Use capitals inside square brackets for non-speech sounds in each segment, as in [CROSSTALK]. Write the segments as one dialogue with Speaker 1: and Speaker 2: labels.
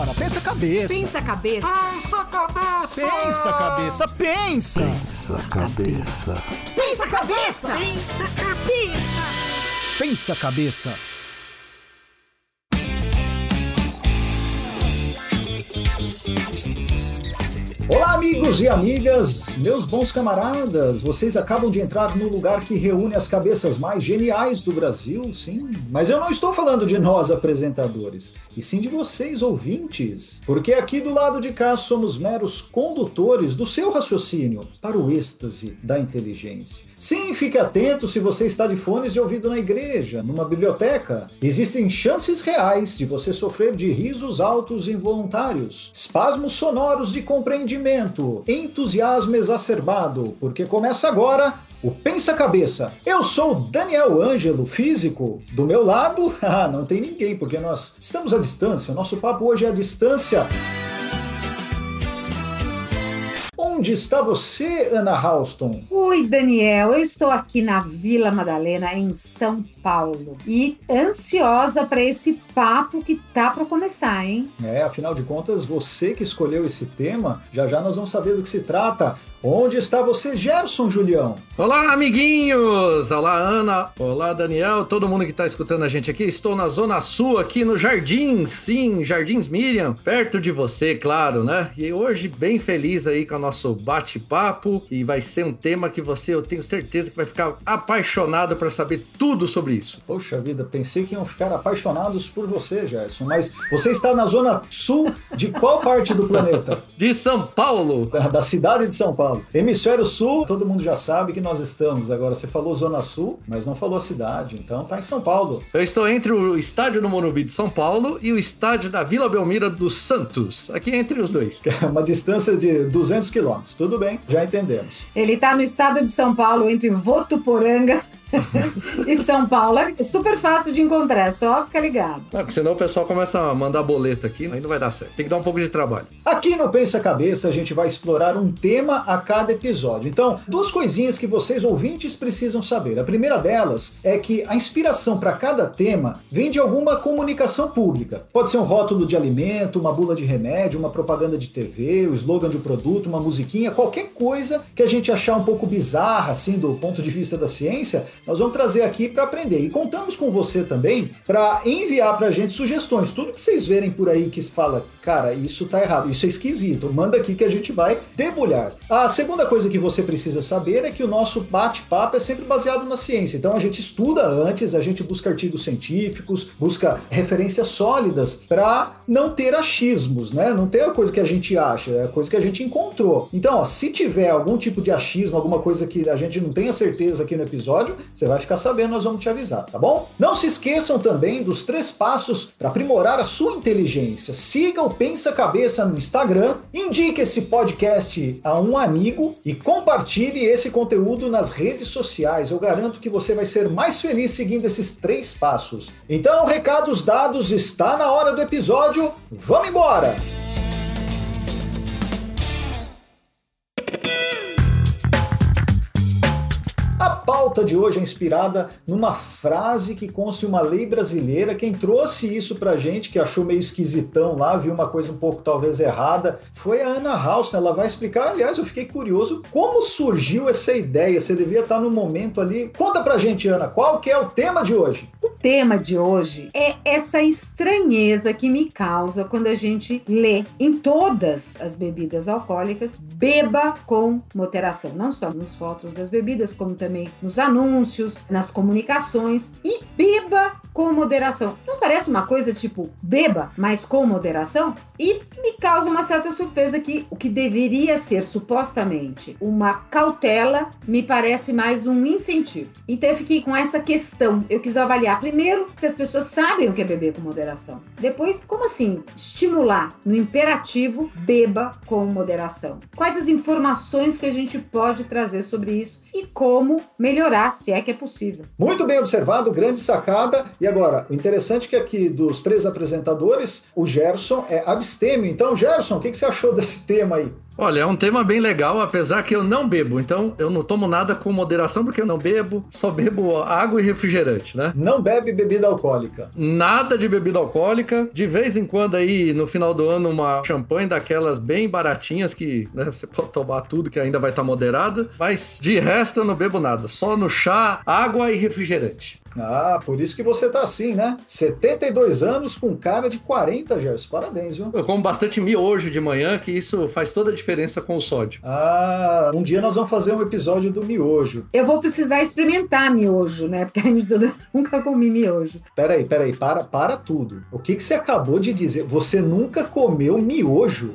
Speaker 1: Vambora, pensa cabeça.
Speaker 2: Pensa cabeça.
Speaker 3: Pensa cabeça.
Speaker 1: Pensa cabeça, pensa.
Speaker 4: Pensa cabeça.
Speaker 2: Pensa cabeça.
Speaker 3: Pensa cabeça.
Speaker 1: Pensa cabeça. Olá, amigos e amigas, meus bons camaradas. Vocês acabam de entrar no lugar que reúne as cabeças mais geniais do Brasil, sim. Mas eu não estou falando de nós apresentadores, e sim de vocês ouvintes. Porque aqui do lado de cá somos meros condutores do seu raciocínio para o êxtase da inteligência. Sim, fique atento se você está de fones de ouvido na igreja, numa biblioteca. Existem chances reais de você sofrer de risos altos involuntários, espasmos sonoros de compreendimento, entusiasmo exacerbado, porque começa agora o Pensa Cabeça. Eu sou Daniel Ângelo, físico. Do meu lado, [LAUGHS] ah, não tem ninguém, porque nós estamos à distância. O nosso papo hoje é à distância. Onde está você, Ana Halston?
Speaker 5: Oi, Daniel. Eu estou aqui na Vila Madalena, em São Paulo. E ansiosa para esse papo que tá para começar, hein?
Speaker 1: É, afinal de contas, você que escolheu esse tema, já já nós vamos saber do que se trata. Onde está você, Gerson Julião?
Speaker 6: Olá, amiguinhos! Olá, Ana! Olá, Daniel! Todo mundo que está escutando a gente aqui. Estou na Zona Sul, aqui no Jardins, sim, Jardins Miriam, perto de você, claro, né? E hoje, bem feliz aí com o nosso bate-papo. E vai ser um tema que você, eu tenho certeza que vai ficar apaixonado para saber tudo sobre isso.
Speaker 1: Poxa vida, pensei que iam ficar apaixonados por você, Gerson. Mas você está na Zona Sul de qual parte do planeta?
Speaker 6: De São Paulo!
Speaker 1: Da cidade de São Paulo. Hemisfério Sul, todo mundo já sabe que nós estamos. Agora, você falou Zona Sul, mas não falou a cidade, então tá em São Paulo.
Speaker 6: Eu estou entre o estádio do Morumbi de São Paulo e o estádio da Vila Belmira dos Santos, aqui entre os dois. [LAUGHS]
Speaker 1: É uma distância de 200 quilômetros. Tudo bem, já entendemos.
Speaker 5: Ele tá no estado de São Paulo, entre Votuporanga e São Paulo é super fácil de encontrar, é só ficar ligado.
Speaker 6: Não, porque senão o pessoal começa a mandar boleto aqui, aí não vai dar certo. Tem que dar um pouco de trabalho.
Speaker 1: Aqui no Pensa Cabeça a gente vai explorar um tema a cada episódio. Então, duas coisinhas que vocês ouvintes precisam saber. A primeira delas é que a inspiração para cada tema vem de alguma comunicação pública. Pode ser um rótulo de alimento, uma bula de remédio, uma propaganda de TV, o slogan de um produto, uma musiquinha, qualquer coisa que a gente achar um pouco bizarra assim do ponto de vista da ciência, nós vamos trazer aqui para aprender. E contamos com você também para enviar para a gente sugestões. Tudo que vocês verem por aí que fala, cara, isso tá errado, isso é esquisito, manda aqui que a gente vai debulhar. A segunda coisa que você precisa saber é que o nosso bate-papo é sempre baseado na ciência. Então a gente estuda antes, a gente busca artigos científicos, busca referências sólidas para não ter achismos, né? Não ter a coisa que a gente acha, é a coisa que a gente encontrou. Então, ó, se tiver algum tipo de achismo, alguma coisa que a gente não tenha certeza aqui no episódio, você vai ficar sabendo, nós vamos te avisar, tá bom? Não se esqueçam também dos três passos para aprimorar a sua inteligência. Siga o Pensa Cabeça no Instagram, indique esse podcast a um amigo e compartilhe esse conteúdo nas redes sociais. Eu garanto que você vai ser mais feliz seguindo esses três passos. Então, recados dados, está na hora do episódio. Vamos embora! Pauta de hoje é inspirada numa frase que consta uma lei brasileira. Quem trouxe isso pra gente, que achou meio esquisitão lá, viu uma coisa um pouco talvez errada, foi a Ana Houston. Ela vai explicar. Aliás, eu fiquei curioso como surgiu essa ideia. Você devia estar no momento ali. Conta pra gente, Ana, qual que é o tema de hoje?
Speaker 5: O tema de hoje é essa estranheza que me causa quando a gente lê em todas as bebidas alcoólicas, beba com moderação. Não só nos fotos das bebidas, como também nos anúncios, nas comunicações e beba com moderação. Não parece uma coisa tipo beba, mas com moderação? E me causa uma certa surpresa que o que deveria ser supostamente uma cautela me parece mais um incentivo. Então eu fiquei com essa questão. Eu quis avaliar primeiro se as pessoas sabem o que é beber com moderação. Depois, como assim estimular no imperativo beba com moderação? Quais as informações que a gente pode trazer sobre isso? E como melhorar, se é que é possível.
Speaker 1: Muito bem observado, grande sacada. E agora, o interessante é que aqui dos três apresentadores, o Gerson é abstêmio. Então, Gerson, o que, que você achou desse tema aí?
Speaker 6: Olha, é um tema bem legal, apesar que eu não bebo. Então, eu não tomo nada com moderação porque eu não bebo, só bebo água e refrigerante, né?
Speaker 1: Não bebe bebida alcoólica.
Speaker 6: Nada de bebida alcoólica. De vez em quando aí, no final do ano, uma champanhe daquelas bem baratinhas que né, você pode tomar tudo que ainda vai estar moderado. Mas de resto eu não bebo nada. Só no chá, água e refrigerante.
Speaker 1: Ah, por isso que você tá assim, né? 72 anos com cara de 40, Gerson. Parabéns, viu?
Speaker 6: Eu como bastante miojo de manhã, que isso faz toda a diferença com o sódio.
Speaker 1: Ah, um dia nós vamos fazer um episódio do miojo.
Speaker 5: Eu vou precisar experimentar miojo, né? Porque a gente toda- [LAUGHS] nunca comi miojo.
Speaker 1: Peraí, peraí, para, para tudo. O que, que você acabou de dizer? Você nunca comeu miojo?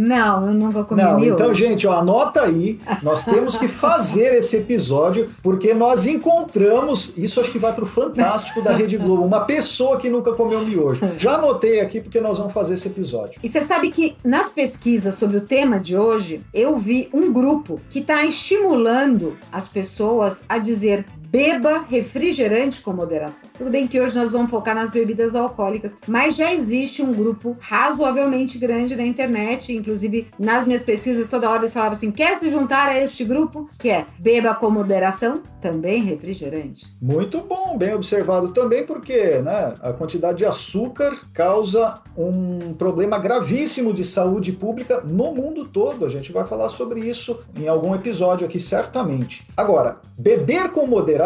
Speaker 5: Não, eu nunca comi
Speaker 1: Não,
Speaker 5: miojo.
Speaker 1: então, gente, ó, anota aí. Nós temos que fazer esse episódio porque nós encontramos. Isso acho que vai pro Fantástico da Rede Globo. Uma pessoa que nunca comeu miojo. Já anotei aqui porque nós vamos fazer esse episódio.
Speaker 5: E você sabe que nas pesquisas sobre o tema de hoje, eu vi um grupo que está estimulando as pessoas a dizer beba refrigerante com moderação. Tudo bem que hoje nós vamos focar nas bebidas alcoólicas, mas já existe um grupo razoavelmente grande na internet, inclusive nas minhas pesquisas toda hora eles falavam assim, quer se juntar a este grupo? Que é beba com moderação, também refrigerante.
Speaker 1: Muito bom, bem observado também, porque né, a quantidade de açúcar causa um problema gravíssimo de saúde pública no mundo todo. A gente vai falar sobre isso em algum episódio aqui, certamente. Agora, beber com moderação,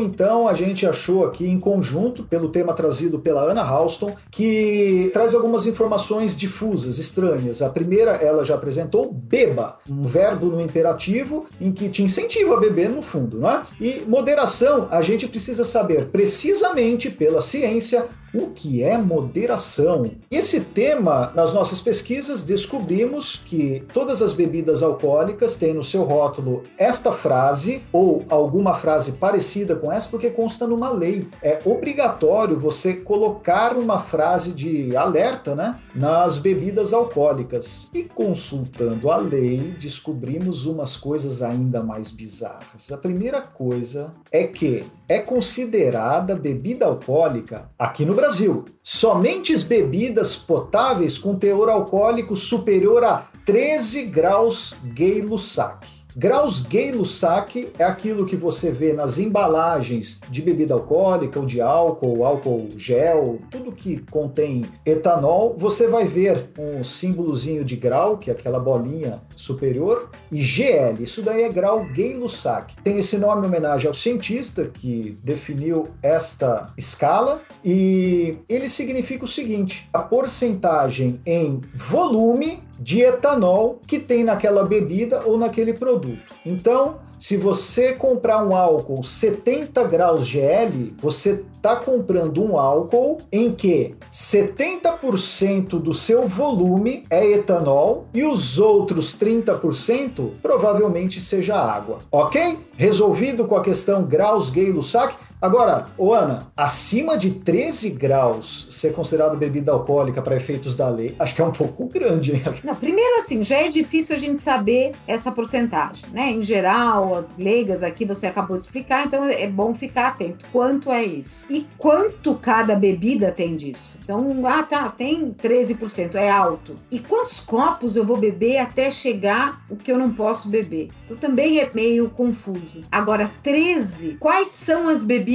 Speaker 1: então, a gente achou aqui em conjunto, pelo tema trazido pela Ana Halston, que traz algumas informações difusas, estranhas. A primeira, ela já apresentou, beba, um verbo no imperativo em que te incentiva a beber no fundo, não é? E moderação, a gente precisa saber precisamente pela ciência o que é moderação. Esse tema, nas nossas pesquisas, descobrimos que todas as bebidas alcoólicas têm no seu rótulo esta frase ou alguma frase parecida com essa, porque consta numa lei. É obrigatório você colocar uma frase de alerta né, nas bebidas alcoólicas. E consultando a lei, descobrimos umas coisas ainda mais bizarras. A primeira coisa é que é considerada bebida alcoólica aqui no Brasil somente bebidas potáveis com teor alcoólico superior a 13 graus Gay-Lussac. Graus Gay-Lussac é aquilo que você vê nas embalagens de bebida alcoólica ou de álcool, álcool gel, tudo que contém etanol, você vai ver um símbolozinho de grau, que é aquela bolinha superior, e GL, isso daí é grau Gay-Lussac. Tem esse nome em homenagem ao cientista que definiu esta escala e ele significa o seguinte: a porcentagem em volume de etanol que tem naquela bebida ou naquele produto. Então, se você comprar um álcool 70 graus GL, você está comprando um álcool em que 70% do seu volume é etanol e os outros 30% provavelmente seja água. Ok? Resolvido com a questão graus Gay-Lussac? Agora, ô Ana, acima de 13 graus ser considerado bebida alcoólica para efeitos da lei, acho que é um pouco grande, hein?
Speaker 5: Não, primeiro assim, já é difícil a gente saber essa porcentagem, né? Em geral, as leigas aqui você acabou de explicar, então é bom ficar atento. Quanto é isso? E quanto cada bebida tem disso? Então, ah tá, tem 13%, é alto. E quantos copos eu vou beber até chegar o que eu não posso beber? Então também é meio confuso. Agora, 13, quais são as bebidas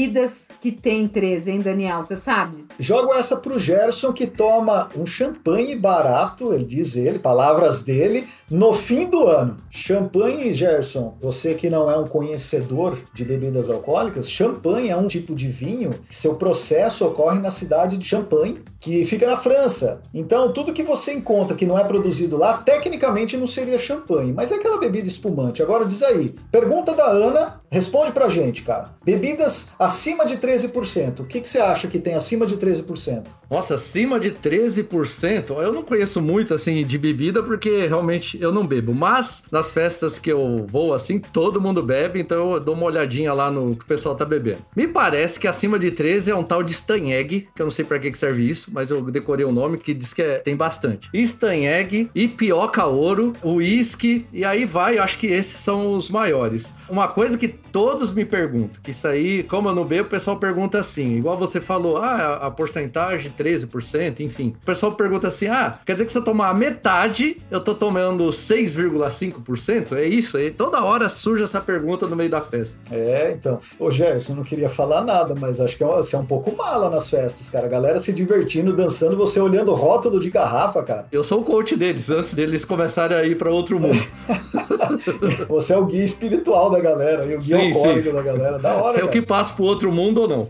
Speaker 5: que tem 13, hein, Daniel? Você sabe?
Speaker 1: Jogo essa pro Gerson que toma um champanhe barato, ele diz ele, palavras dele, no fim do ano. Champanhe, Gerson, você que não é um conhecedor de bebidas alcoólicas, champanhe é um tipo de vinho que seu processo ocorre na cidade de Champagne, que fica na França. Então, tudo que você encontra que não é produzido lá, tecnicamente não seria champanhe, mas é aquela bebida espumante. Agora diz aí, pergunta da Ana, responde pra gente, cara. Bebidas acima de 13%, o que, que você acha que tem acima de 13%?
Speaker 6: Nossa, acima de 13%. Eu não conheço muito assim de bebida porque realmente eu não bebo. Mas nas festas que eu vou assim, todo mundo bebe, então eu dou uma olhadinha lá no que o pessoal tá bebendo. Me parece que acima de 13 é um tal de Stanheg, que eu não sei para que que serve isso, mas eu decorei o nome que diz que é- tem bastante. Stanheg, Ipioca Ouro, uísque e aí vai, eu acho que esses são os maiores. Uma coisa que todos me perguntam, que isso aí, como eu não bebo, o pessoal pergunta assim, igual você falou, ah, a porcentagem 13%, enfim. O pessoal pergunta assim: "Ah, quer dizer que se eu tomar metade, eu tô tomando 6,5%?" É isso? E toda hora surge essa pergunta no meio da festa.
Speaker 1: É, então. Ô, Gerson, não queria falar nada, mas acho que é você é um pouco mala nas festas, cara. A galera se divertindo, dançando, você olhando o rótulo de garrafa, cara.
Speaker 6: Eu sou o coach deles, antes deles começarem a ir para outro mundo. [LAUGHS]
Speaker 1: Você é o guia espiritual da galera e o guia
Speaker 6: Sim,
Speaker 1: alcoólico
Speaker 6: sim.
Speaker 1: da galera. Da hora,
Speaker 6: É o
Speaker 1: cara.
Speaker 6: que passa pro outro mundo ou não?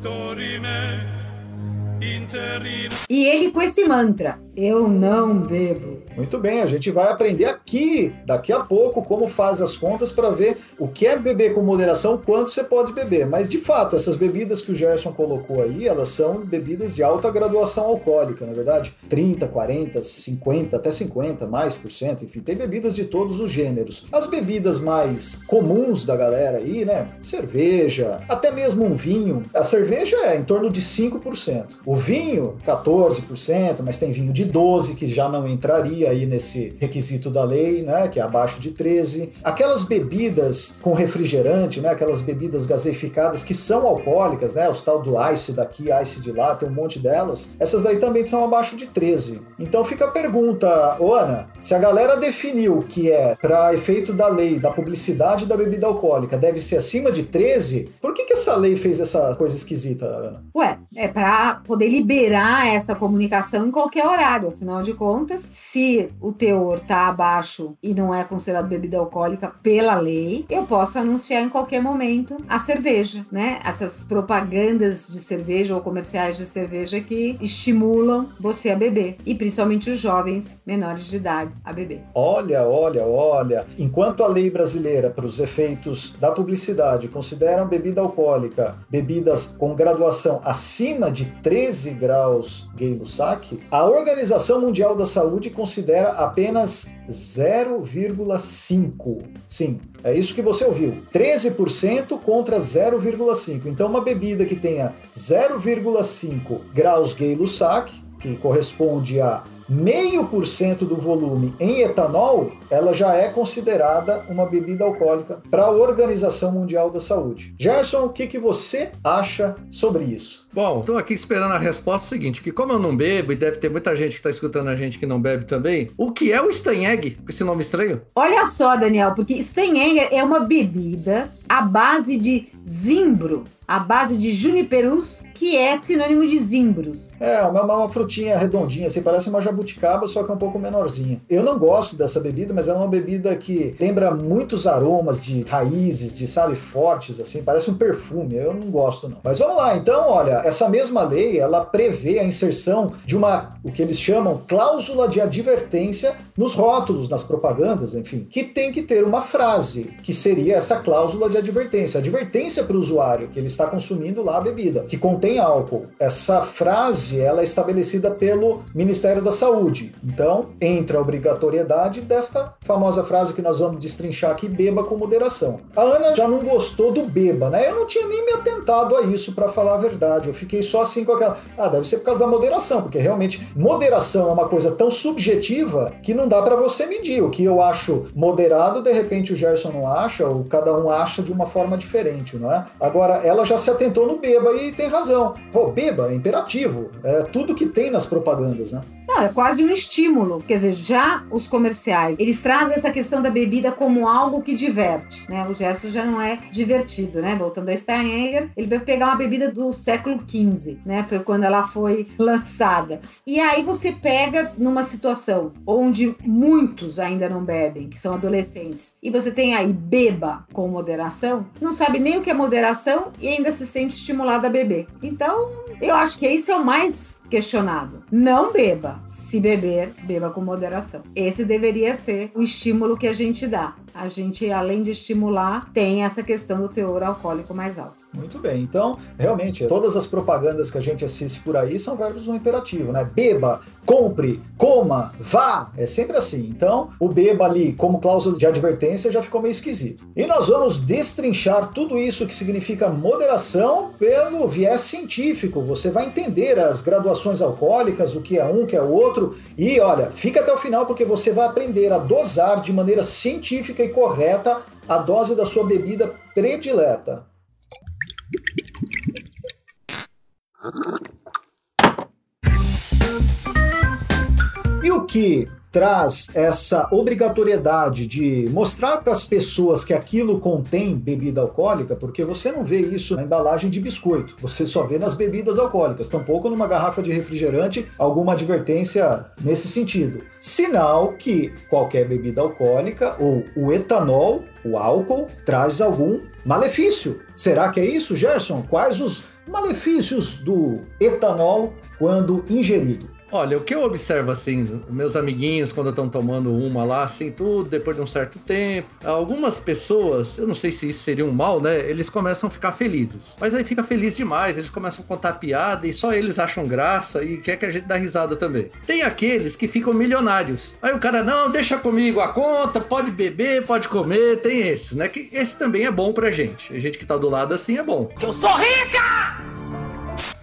Speaker 5: E ele com esse mantra: Eu não bebo.
Speaker 1: Muito bem, a gente vai aprender aqui, daqui a pouco, como faz as contas para ver o que é beber com moderação, quanto você pode beber. Mas, de fato, essas bebidas que o Gerson colocou aí, elas são bebidas de alta graduação alcoólica, na verdade. 30, 40, 50, até 50, mais por cento, enfim, tem bebidas de todos os gêneros. As bebidas mais comuns da galera aí, né? Cerveja, até mesmo um vinho. A cerveja é em torno de 5%. O vinho, 14%, mas tem vinho de 12% que já não entraria aí nesse requisito da lei, né? Que é abaixo de 13%. Aquelas bebidas com refrigerante, né? Aquelas bebidas gaseificadas que são alcoólicas, né? Os tal do ice daqui, ice de lá, tem um monte delas. Essas daí também são abaixo de 13. Então fica a pergunta, ô Ana, se a galera definiu que é para efeito da lei, da publicidade da bebida alcoólica, deve ser acima de 13, por que que essa lei fez essa coisa esquisita, Ana?
Speaker 5: Ué, é para poder liberar essa comunicação em qualquer horário. Afinal de contas, se o teor tá abaixo e não é considerado bebida alcoólica pela lei, eu posso anunciar em qualquer momento a cerveja, né? Essas propagandas de cerveja ou comerciais de cerveja que estimulam você a beber e principalmente os jovens menores de idade a beber.
Speaker 1: Olha, olha, olha. Enquanto a lei brasileira, para os efeitos da publicidade, considera bebida alcoólica bebidas com graduação acima de 13 graus Gay-Lussac, a Organização Mundial da Saúde considera apenas 0,5. Sim, é isso que você ouviu. 13% contra 0,5. Então, uma bebida que tenha 0,5 graus Gay-Lussac, que corresponde a meio por cento do volume em etanol, ela já é considerada uma bebida alcoólica para a Organização Mundial da Saúde. Gerson, o que, que você acha sobre isso?
Speaker 6: Bom, tô aqui esperando a resposta seguinte, que como eu não bebo, e deve ter muita gente que tá escutando a gente que não bebe também, o que é o Stanheg, com esse nome estranho?
Speaker 5: Olha só, Daniel, porque Stanhanger é uma bebida à base de zimbro, à base de juniperus, que é sinônimo de zimbros.
Speaker 1: É, uma, uma frutinha redondinha, assim, parece uma jabuticaba, só que é um pouco menorzinha. Eu não gosto dessa bebida, mas ela é uma bebida que lembra muitos aromas de raízes, de, sabe, fortes, assim, parece um perfume. Eu não gosto, não. Mas vamos lá, então, olha, essa mesma lei, ela prevê a inserção de uma, o que eles chamam, cláusula de advertência nos rótulos, nas propagandas, enfim, que tem que ter uma frase, que seria essa cláusula de advertência. Advertência para o usuário que ele está consumindo lá a bebida, que contém álcool. Essa frase, ela é estabelecida pelo Ministério da Saúde. Então, entra a obrigatoriedade desta famosa frase que nós vamos destrinchar aqui, beba com moderação. A Ana já não gostou do beba, né? Eu não tinha nem me atentado a isso, para falar a verdade. Eu fiquei só assim com aquela. Ah, deve ser por causa da moderação, porque realmente moderação é uma coisa tão subjetiva que não dá para você medir. O que eu acho moderado, de repente o Gerson não acha, ou cada um acha de uma forma diferente, não é? Agora, ela já se atentou no beba e tem razão. Pô, beba é imperativo. É tudo que tem nas propagandas, né?
Speaker 5: Não, é quase um estímulo. Quer dizer, já os comerciais, eles trazem essa questão da bebida como algo que diverte, né? O gesto já não é divertido, né? Voltando a Steinegger, ele vai pegar uma bebida do século XV, né? Foi quando ela foi [LAUGHS] lançada. E aí você pega numa situação onde muitos ainda não bebem, que são adolescentes, e você tem aí beba com moderação, não sabe nem o que é moderação e ainda se sente estimulado a beber. Então, eu acho que esse é o mais questionado. Não beba. Se beber, beba com moderação. Esse deveria ser o estímulo que a gente dá. A gente, além de estimular, tem essa questão do teor alcoólico mais alto.
Speaker 1: Muito bem. Então, realmente, todas as propagandas que a gente assiste por aí são verbos no imperativo, né? Beba, compre, coma, vá. É sempre assim. Então, o beba ali, como cláusula de advertência, já ficou meio esquisito. E nós vamos destrinchar tudo isso que significa moderação pelo viés científico. Você vai entender as graduações alcoólicas, o que é um, o que é outro. E olha, fica até o final porque você vai aprender a dosar de maneira científica e correta a dose da sua bebida predileta. E o que traz essa obrigatoriedade de mostrar para as pessoas que aquilo contém bebida alcoólica, porque você não vê isso na embalagem de biscoito, você só vê nas bebidas alcoólicas, tampouco numa garrafa de refrigerante alguma advertência nesse sentido. Sinal que qualquer bebida alcoólica ou o etanol, o álcool, traz algum malefício. Será que é isso, Gerson? Quais os malefícios do etanol quando ingerido?
Speaker 6: Olha, o que eu observo assim, meus amiguinhos quando estão tomando uma lá, assim, tudo, depois de um certo tempo, algumas pessoas, eu não sei se isso seria um mal, né? Eles começam a ficar felizes. Mas aí fica feliz demais, eles começam a contar piada e só eles acham graça e quer que a gente dá risada também. Tem aqueles que ficam milionários. Aí o cara, não, deixa comigo a conta, pode beber, pode comer, tem esses, né? Que esse também é bom pra gente. A gente que tá do lado assim é bom.
Speaker 2: Eu sou rica!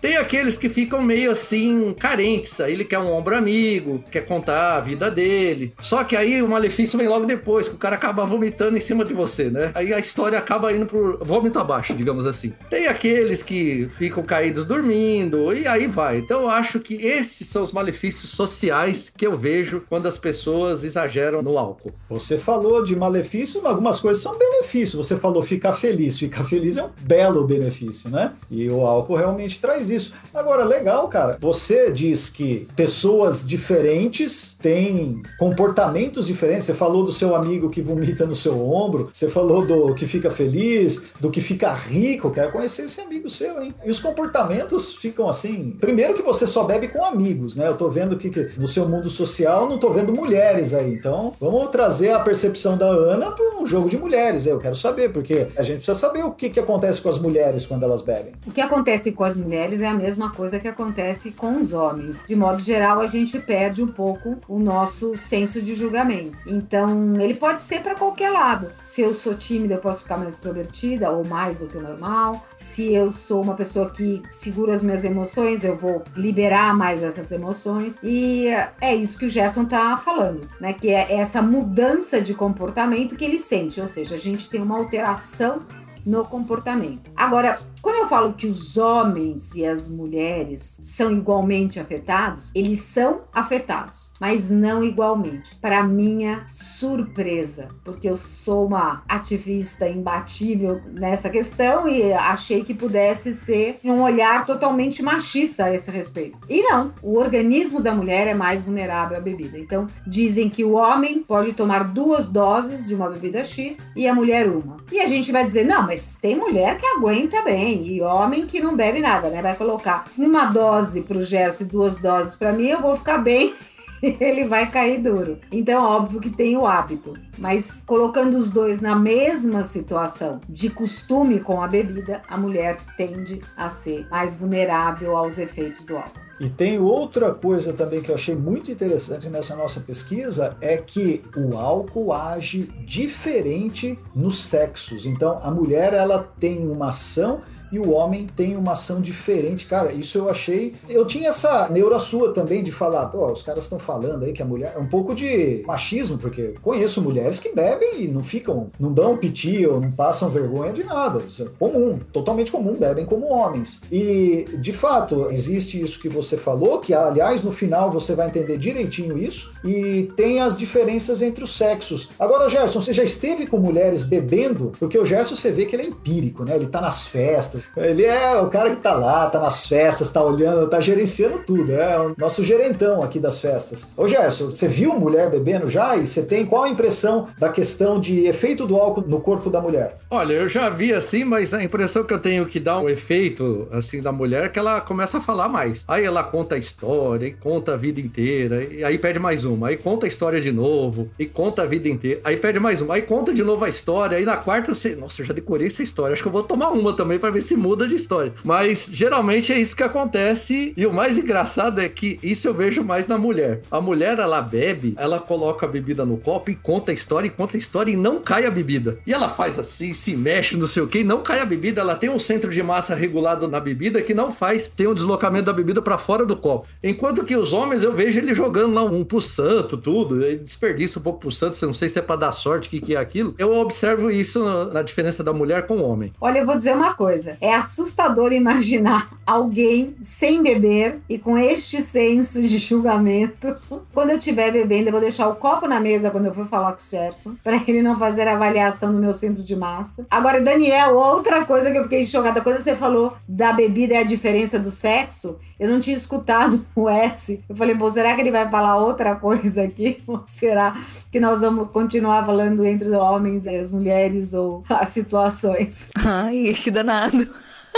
Speaker 6: Tem aqueles que ficam meio assim, carentes. Aí ele quer um ombro amigo, quer contar a vida dele. Só que aí o malefício vem logo depois, que o cara acaba vomitando em cima de você, né? Aí a história acaba indo pro vômito abaixo, digamos assim. Tem aqueles que ficam caídos dormindo, e aí vai. Então eu acho que esses são os malefícios sociais que eu vejo quando as pessoas exageram no álcool.
Speaker 1: Você falou de malefício, mas algumas coisas são benefício. Você falou ficar feliz. Ficar feliz é um belo benefício, né? E o álcool realmente traz isso. Agora, legal, cara. Você diz que pessoas diferentes têm comportamentos diferentes. Você falou do seu amigo que vomita no seu ombro, você falou do que fica feliz, do que fica rico. Quero conhecer esse amigo seu, hein? E os comportamentos ficam assim. Primeiro que você só bebe com amigos, né? Eu tô vendo que, que no seu mundo social não tô vendo mulheres aí. Então, vamos trazer a percepção da Ana para um jogo de mulheres. Eu quero saber, porque a gente precisa saber o que, que acontece com as mulheres quando elas bebem.
Speaker 5: O que acontece com as mulheres é a mesma coisa que acontece com os homens. De modo geral, a gente perde um pouco o nosso senso de julgamento. Então, ele pode ser para qualquer lado. Se eu sou tímida, eu posso ficar mais extrovertida ou mais do que o normal. Se eu sou uma pessoa que segura as minhas emoções, eu vou liberar mais essas emoções. E é isso que o Gerson tá falando, né? Que é essa mudança de comportamento que ele sente. Ou seja, a gente tem uma alteração no comportamento. Agora, quando eu falo que os homens e as mulheres são igualmente afetados, eles são afetados, mas não igualmente. Para minha surpresa, porque eu sou uma ativista imbatível nessa questão e achei que pudesse ser um olhar totalmente machista a esse respeito. E não, o organismo da mulher é mais vulnerável à bebida. Então, dizem que o homem pode tomar duas doses de uma bebida X e a mulher uma. E a gente vai dizer: "Não, mas tem mulher que aguenta bem e homem que não bebe nada, né? Vai colocar uma dose pro Gerson e duas doses para mim, eu vou ficar bem. [LAUGHS] Ele vai cair duro. Então, óbvio que tem o hábito. Mas colocando os dois na mesma situação de costume com a bebida, a mulher tende a ser mais vulnerável aos efeitos do álcool.
Speaker 1: E tem outra coisa também que eu achei muito interessante nessa nossa pesquisa é que o álcool age diferente nos sexos. Então a mulher ela tem uma ação e o homem tem uma ação diferente. Cara, isso eu achei. Eu tinha essa neura sua também de falar, pô, os caras estão falando aí que a mulher. É um pouco de machismo, porque conheço mulheres que bebem e não ficam, não dão piti ou não passam vergonha de nada. Isso é comum, totalmente comum, bebem como homens. E, de fato, existe isso que você falou, que aliás no final você vai entender direitinho isso, e tem as diferenças entre os sexos. Agora, Gerson, você já esteve com mulheres bebendo? Porque o Gerson você vê que ele é empírico, né? Ele tá nas festas. Ele é o cara que tá lá, tá nas festas, tá olhando, tá gerenciando tudo. É o nosso gerentão aqui das festas. Ô Gerson, você viu mulher bebendo já? E você tem qual a impressão da questão de efeito do álcool no corpo da mulher?
Speaker 6: Olha, eu já vi assim, mas a impressão que eu tenho que dá um efeito assim da mulher é que ela começa a falar mais. Aí ela conta a história, e conta a vida inteira, e aí pede mais uma, aí conta a história de novo, e conta a vida inteira, aí pede mais uma, aí conta de novo a história, aí na quarta você, nossa, eu já decorei essa história, acho que eu vou tomar uma também para ver se se muda de história. Mas geralmente é isso que acontece. E o mais engraçado é que isso eu vejo mais na mulher. A mulher, ela bebe, ela coloca a bebida no copo e conta a história, e conta a história e não cai a bebida. E ela faz assim, se mexe, não sei o que, não cai a bebida. Ela tem um centro de massa regulado na bebida que não faz ter um deslocamento da bebida para fora do copo. Enquanto que os homens, eu vejo ele jogando lá um pro santo, tudo. Ele desperdiça um pouco pro santo, não sei se é pra dar sorte, o que, que é aquilo. Eu observo isso na diferença da mulher com o homem.
Speaker 5: Olha, eu vou dizer uma coisa. É assustador imaginar alguém sem beber e com este senso de julgamento. Quando eu estiver bebendo, eu vou deixar o copo na mesa quando eu for falar com o Gerson, para ele não fazer avaliação do meu centro de massa. Agora, Daniel, outra coisa que eu fiquei chocada quando você falou da bebida e a diferença do sexo, eu não tinha escutado o S. Eu falei, bom, será que ele vai falar outra coisa aqui? [LAUGHS] Ou será que nós vamos continuar falando entre homens e as mulheres ou as situações?
Speaker 2: Ai, que danado.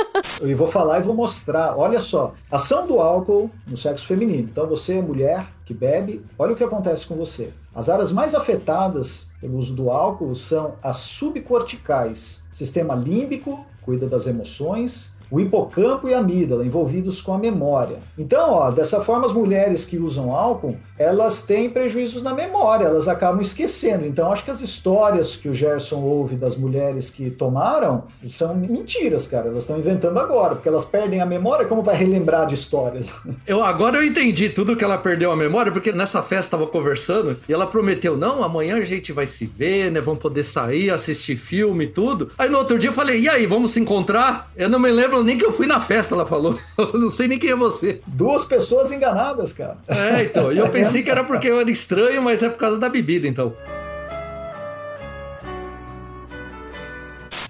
Speaker 2: [LAUGHS]
Speaker 1: Eu vou falar e vou mostrar. Olha só, ação do álcool no sexo feminino. Então você, mulher que bebe, olha o que acontece com você. As áreas mais afetadas pelo uso do álcool são as subcorticais, sistema límbico, cuida das emoções, o hipocampo e a amígdala envolvidos com a memória. Então, ó, dessa forma, as mulheres que usam álcool, elas têm prejuízos na memória, elas acabam esquecendo. Então, acho que as histórias que o Gerson ouve das mulheres que tomaram são mentiras, cara. Elas estão inventando agora, porque elas perdem a memória, como vai relembrar de histórias? [LAUGHS]
Speaker 6: Eu agora eu entendi tudo que ela perdeu a memória, porque nessa festa tava conversando e ela prometeu: "Não, amanhã a gente vai se ver, né? Vamos poder sair, assistir filme e tudo". Aí no outro dia eu falei: "E aí, vamos se encontrar?". Eu não me lembro nem que eu fui na festa, ela falou. [LAUGHS] Eu não sei nem quem é você.
Speaker 1: Duas pessoas enganadas, cara.
Speaker 6: É, então. E eu pensei [LAUGHS] que era porque eu era estranho, mas é por causa da bebida, então.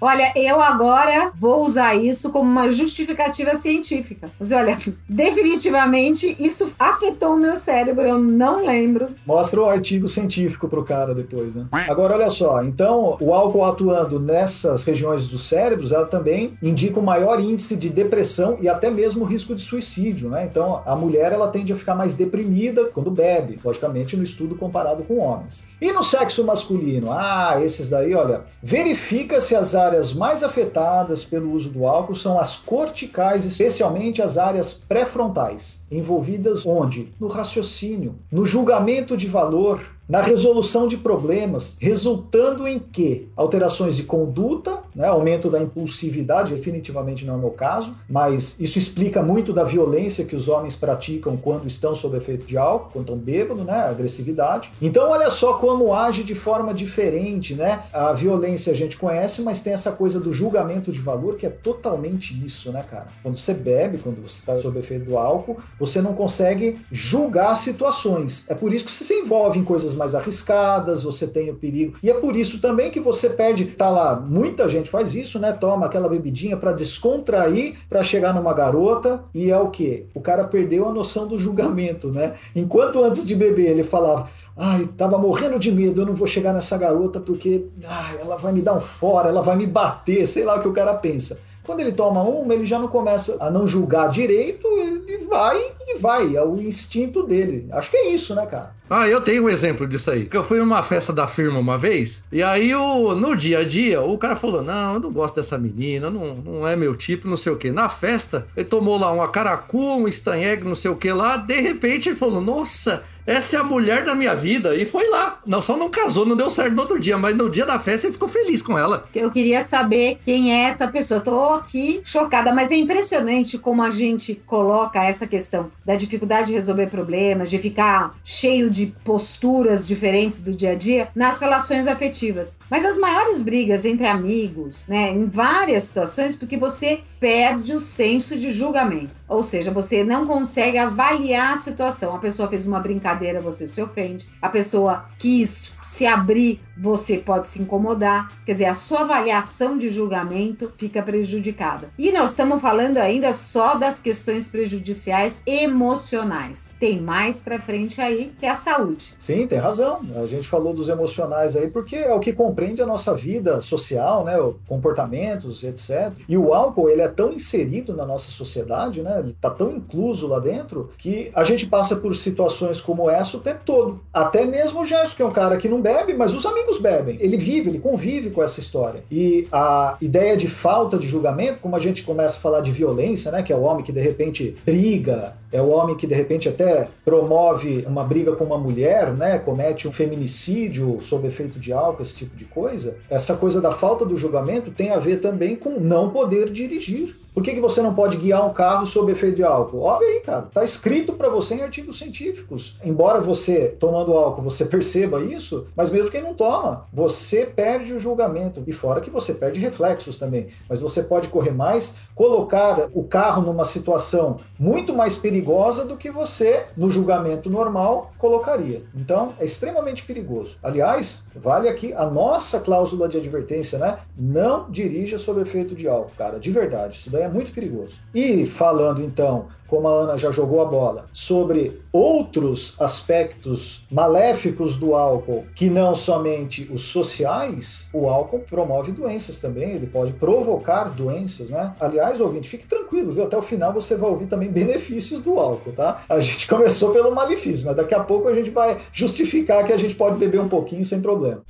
Speaker 5: Olha, eu agora vou usar isso como uma justificativa científica. Mas olha, [LAUGHS] definitivamente isso afetou o meu cérebro, eu não lembro.
Speaker 1: Mostra o artigo científico pro cara depois, né? Agora, olha só, então o álcool atuando nessas regiões dos cérebros, ela também indica um maior índice de depressão e até mesmo risco de suicídio, né? Então, a mulher, ela tende a ficar mais deprimida quando bebe, logicamente no estudo comparado com homens. E no sexo masculino? Ah, esses daí, olha, verifica se as áreas mais afetadas pelo uso do álcool são as corticais, especialmente as áreas pré-frontais, envolvidas onde? No raciocínio, no julgamento de valor, na resolução de problemas, resultando em que? Alterações de conduta, né, aumento da impulsividade, definitivamente não é o meu caso, mas isso explica muito da violência que os homens praticam quando estão sob efeito de álcool, quando estão bêbados, né, agressividade. Então, olha só como age de forma diferente, né? A violência a gente conhece, mas tem essa coisa do julgamento de valor que é totalmente isso, né, cara? Quando você bebe, quando você está sob efeito do álcool, você não consegue julgar situações. É por isso que você se envolve em coisas mais arriscadas, você tem o perigo. E é por isso também que você perde, tá lá, muita gente faz isso, né? Toma aquela bebidinha para descontrair, para chegar numa garota e é o que? O cara perdeu a noção do julgamento, né? Enquanto antes de beber ele falava: "Ai, tava morrendo de medo, eu não vou chegar nessa garota porque ai, ela vai me dar um fora, ela vai me bater", sei lá o que o cara pensa. Quando ele toma uma, ele já não começa a não julgar direito, ele vai e vai, é o instinto dele. Acho que é isso, né, cara?
Speaker 6: Ah, eu tenho um exemplo disso aí. Eu fui numa festa da firma uma vez, e aí o, no dia a dia, o cara falou: Não, eu não gosto dessa menina, não, não é meu tipo, não sei o que. Na festa, ele tomou lá uma caracu, um estanhegue, não sei o que lá. De repente ele falou: Nossa, essa é a mulher da minha vida. E foi lá. Não, só não casou, não deu certo no outro dia, mas no dia da festa ele ficou feliz com ela.
Speaker 5: Eu queria saber quem é essa pessoa. Tô aqui chocada, mas é impressionante como a gente coloca essa questão da dificuldade de resolver problemas, de ficar cheio de posturas diferentes do dia a dia nas relações afetivas. Mas as maiores brigas entre amigos, né, em várias situações, porque você perde o senso de julgamento. Ou seja, você não consegue avaliar a situação. A pessoa fez uma brincadeira, você se ofende. A pessoa quis se abrir, você pode se incomodar. Quer dizer, a sua avaliação de julgamento fica prejudicada. E nós estamos falando ainda só das questões prejudiciais emocionais. Tem mais para frente aí que é a saúde.
Speaker 1: Sim, tem razão. A gente falou dos emocionais aí porque é o que compreende a nossa vida social, né, comportamentos, etc. E o álcool, ele é tão inserido na nossa sociedade, né? Ele tá tão incluso lá dentro que a gente passa por situações como essa o tempo todo. Até mesmo o Gerson, que é um cara que não não bebe, mas os amigos bebem. Ele vive, ele convive com essa história. E a ideia de falta de julgamento, como a gente começa a falar de violência, né? Que é o homem que de repente briga, é o homem que de repente até promove uma briga com uma mulher, né? Comete um feminicídio sob efeito de álcool, esse tipo de coisa. Essa coisa da falta do julgamento tem a ver também com não poder dirigir. Por que, que você não pode guiar um carro sob efeito de álcool? Olha aí, cara, tá escrito para você em artigos científicos. Embora você, tomando álcool, você perceba isso, mas mesmo quem não toma, você perde o julgamento. E fora que você perde reflexos também. Mas você pode correr mais, colocar o carro numa situação muito mais perigosa do que você, no julgamento normal, colocaria. Então, é extremamente perigoso. Aliás, vale aqui a nossa cláusula de advertência, né? Não dirija sob efeito de álcool, cara, de verdade. Isso daí é muito perigoso. E falando então, como a Ana já jogou a bola, sobre outros aspectos maléficos do álcool, que não somente os sociais, o álcool promove doenças também, ele pode provocar doenças, né? Aliás, ouvinte, fique tranquilo, viu? Até o final você vai ouvir também benefícios do álcool, tá? A gente [LAUGHS] começou pelo malefício, mas daqui a pouco a gente vai justificar que a gente pode beber um pouquinho sem problema.